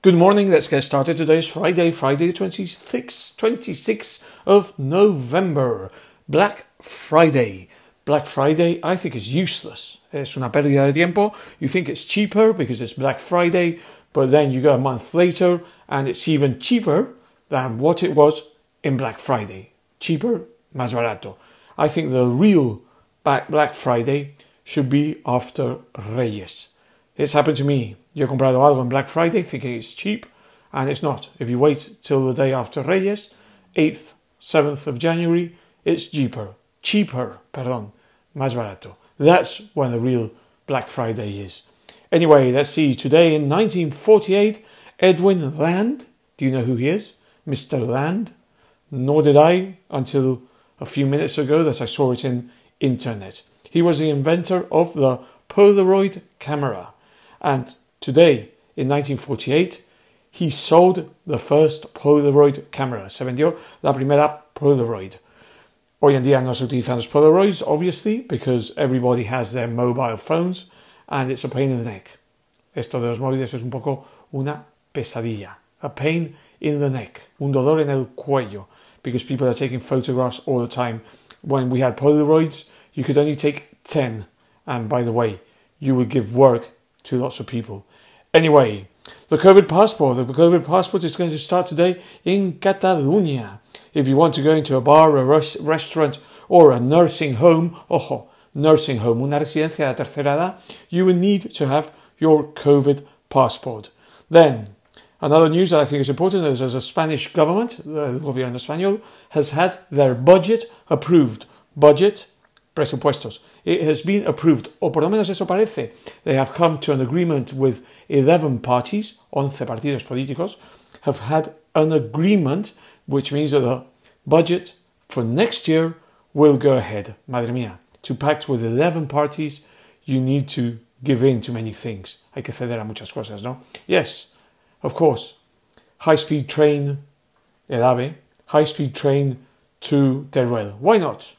Good morning, let's get started. Today is Friday, Friday 26th, 26th of November. Black Friday. Black Friday, I think, is useless. Es una pérdida de tiempo. You think it's cheaper because it's Black Friday, but then you go a month later and it's even cheaper than what it was in Black Friday. Cheaper, más barato. I think the real Black Friday should be after Reyes. It's happened to me. Yo he comprado algo en Black Friday thinking it's cheap, and it's not. If you wait till the day after Reyes, 8th, 7th of January, it's cheaper. Cheaper, perdón. Más barato. That's when the real Black Friday is. Anyway, let's see. Today in 1948, Edwin Land. Do you know who he is? Mr. Land? Nor did I until a few minutes ago that I saw it in internet. He was the inventor of the Polaroid camera. And today, in 1948, he sold the first Polaroid camera. Se vendió la primera Polaroid. Hoy en día no se utilizan los Polaroids, obviously, because everybody has their mobile phones and it's a pain in the neck. Esto de los móviles es un poco una pesadilla. A pain in the neck. Un dolor en el cuello. Because people are taking photographs all the time. When we had Polaroids, you could only take 10. And by the way, you would give work to lots of people. Anyway, the COVID passport. The COVID passport is going to start today in Catalonia. If you want to go into a bar, a res- restaurant, or a nursing home, ojo, nursing home, una residencia de tercera edad, you will need to have your COVID passport. Then, another news that I think is important is as a Spanish government, the gobierno español, has had their budget approved. Budget, presupuestos. It has been approved, o por lo menos eso parece. They have come to an agreement with 11 parties, 11 partidos políticos, have had an agreement, which means that the budget for next year will go ahead. Madre mía. To pact with 11 parties, you need to give in to many things. Hay que ceder a muchas cosas, ¿no? Yes, of course. High speed train, el AVE, high speed train to Teruel. Why not?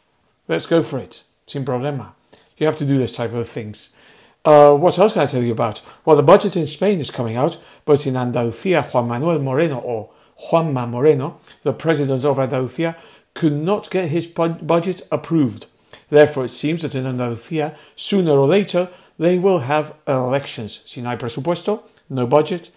Let's go for it. Sin problema. You have to do this type of things. Uh, what else can I tell you about? Well, the budget in Spain is coming out, but in Andalucía, Juan Manuel Moreno, or Juanma Moreno, the president of Andalucía, could not get his budget approved. Therefore, it seems that in Andalucía, sooner or later, they will have elections. Si no hay presupuesto, no budget,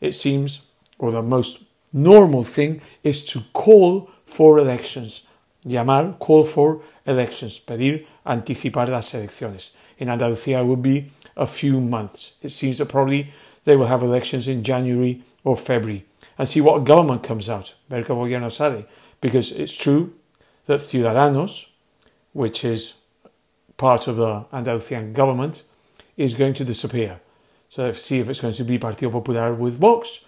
it seems, or the most normal thing is to call for elections. Llamar, call for elections, pedir anticipar las elecciones. In Andalucía, it would be a few months. It seems that probably they will have elections in January or February and see what government comes out. Ver qué gobierno sale. Because it's true that Ciudadanos, which is part of the Andalusian government, is going to disappear. So let's see if it's going to be Partido Popular with Vox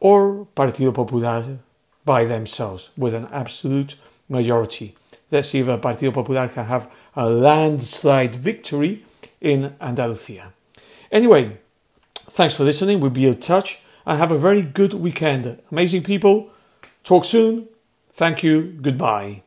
or Partido Popular by themselves with an absolute majority. Let's see if a Partido Popular can have a landslide victory in Andalusia. Anyway, thanks for listening. We'll be in touch and have a very good weekend. Amazing people. Talk soon. Thank you. Goodbye.